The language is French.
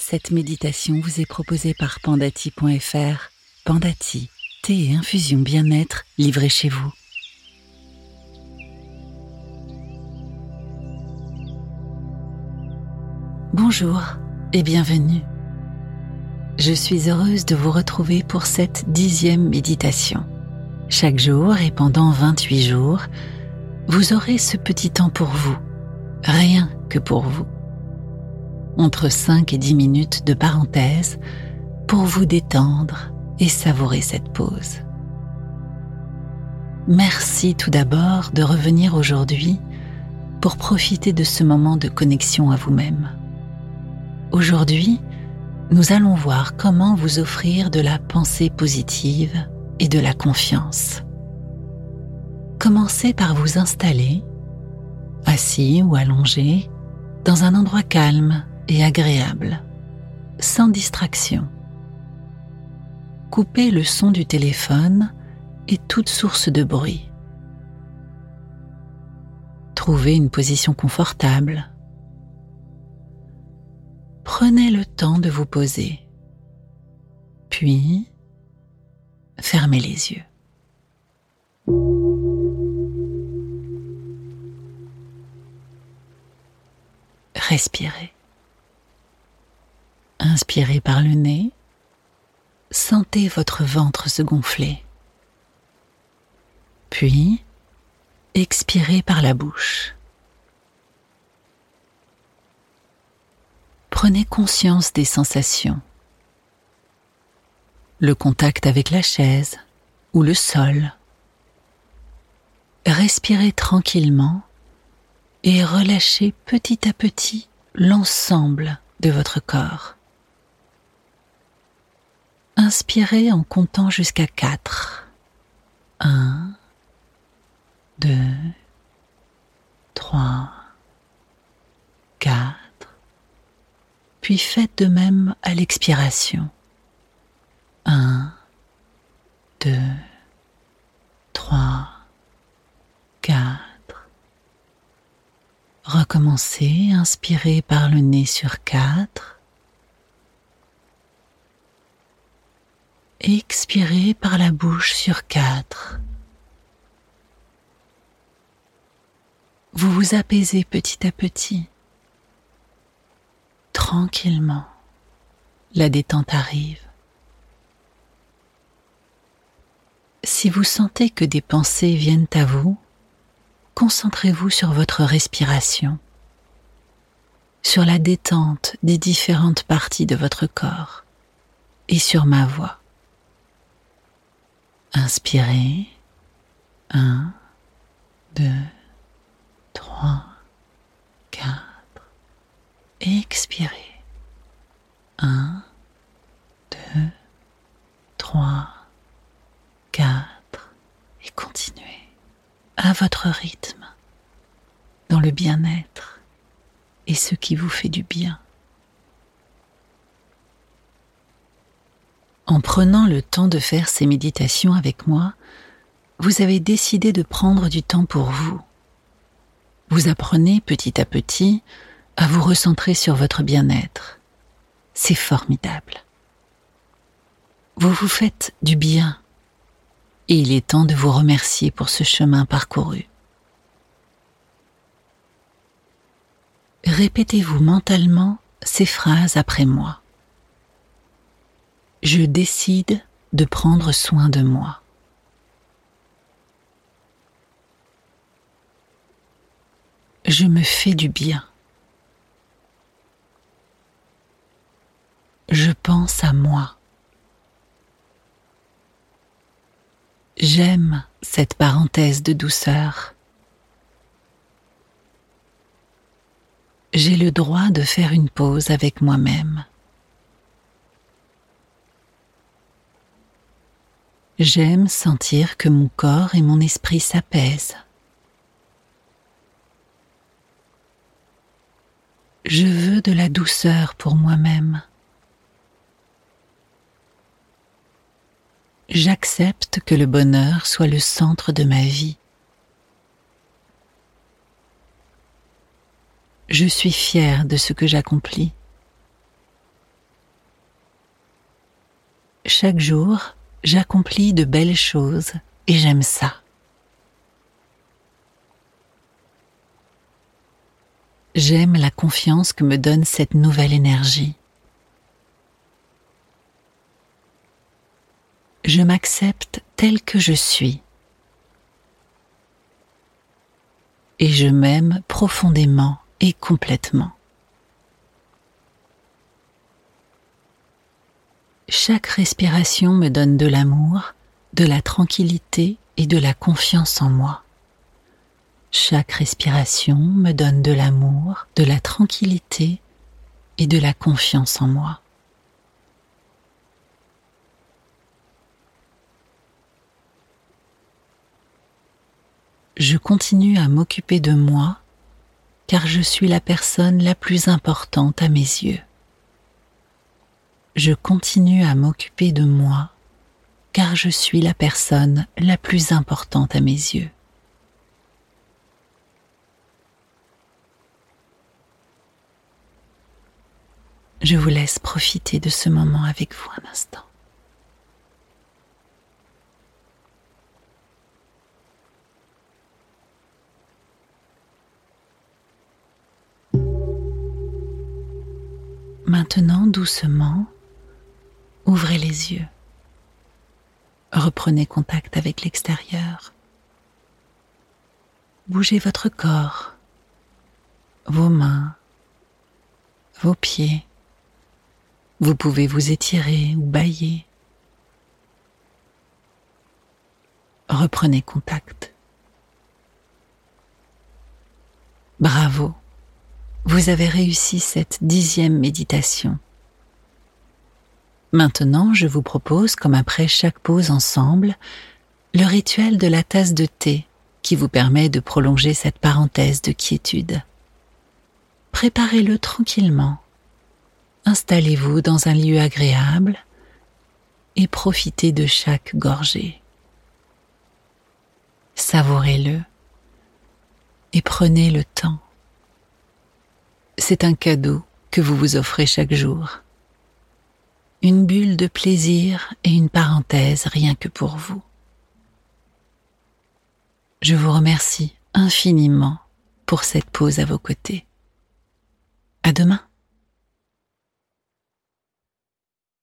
Cette méditation vous est proposée par pandati.fr. Pandati, thé et infusion bien-être livrés chez vous. Bonjour et bienvenue. Je suis heureuse de vous retrouver pour cette dixième méditation. Chaque jour et pendant 28 jours, vous aurez ce petit temps pour vous, rien que pour vous entre 5 et 10 minutes de parenthèse pour vous détendre et savourer cette pause. Merci tout d'abord de revenir aujourd'hui pour profiter de ce moment de connexion à vous-même. Aujourd'hui, nous allons voir comment vous offrir de la pensée positive et de la confiance. Commencez par vous installer, assis ou allongé, dans un endroit calme et agréable, sans distraction. Coupez le son du téléphone et toute source de bruit. Trouvez une position confortable. Prenez le temps de vous poser, puis fermez les yeux. Respirez. Inspirez par le nez. Sentez votre ventre se gonfler. Puis, expirez par la bouche. Prenez conscience des sensations. Le contact avec la chaise ou le sol. Respirez tranquillement et relâchez petit à petit l'ensemble de votre corps. Inspirez en comptant jusqu'à 4. 1, 2, 3, 4. Puis faites de même à l'expiration. 1, 2, 3, 4. Recommencez, inspirez par le nez sur 4. Expirez par la bouche sur quatre. Vous vous apaisez petit à petit. Tranquillement, la détente arrive. Si vous sentez que des pensées viennent à vous, concentrez-vous sur votre respiration, sur la détente des différentes parties de votre corps et sur ma voix. Inspirez. 1, 2, 3, 4. Expirez. 1, 2, 3, 4. Et continuez à votre rythme, dans le bien-être et ce qui vous fait du bien. En prenant le temps de faire ces méditations avec moi, vous avez décidé de prendre du temps pour vous. Vous apprenez petit à petit à vous recentrer sur votre bien-être. C'est formidable. Vous vous faites du bien et il est temps de vous remercier pour ce chemin parcouru. Répétez-vous mentalement ces phrases après moi je décide de prendre soin de moi. Je me fais du bien. Je pense à moi. J'aime cette parenthèse de douceur. J'ai le droit de faire une pause avec moi-même. J'aime sentir que mon corps et mon esprit s'apaisent. Je veux de la douceur pour moi-même. J'accepte que le bonheur soit le centre de ma vie. Je suis fière de ce que j'accomplis. chaque jour, j'accomplis de belles choses et j'aime ça. J'aime la confiance que me donne cette nouvelle énergie. Je m'accepte tel que je suis. Et je m'aime profondément et complètement. Chaque respiration me donne de l'amour, de la tranquillité et de la confiance en moi. Chaque respiration me donne de l'amour, de la tranquillité et de la confiance en moi. Je continue à m'occuper de moi car je suis la personne la plus importante à mes yeux. Je continue à m'occuper de moi car je suis la personne la plus importante à mes yeux. Je vous laisse profiter de ce moment avec vous un instant. Maintenant, doucement, ouvrez les yeux. Reprenez contact avec l'extérieur. Bougez votre corps, vos mains, vos pieds. Vous pouvez vous étirer ou bailler. Reprenez contact. Bravo, vous avez réussi cette dixième méditation. Maintenant, je vous propose, comme après chaque pause ensemble, le rituel de la tasse de thé qui vous permet de prolonger cette parenthèse de quiétude. Préparez-le tranquillement installez-vous dans un lieu agréable et profitez de chaque gorgée. Savourez-le et prenez le temps. C'est un cadeau que vous vous offrez chaque jour. Une bulle de plaisir et une parenthèse rien que pour vous. Je vous remercie infiniment pour cette pause à vos côtés. À demain.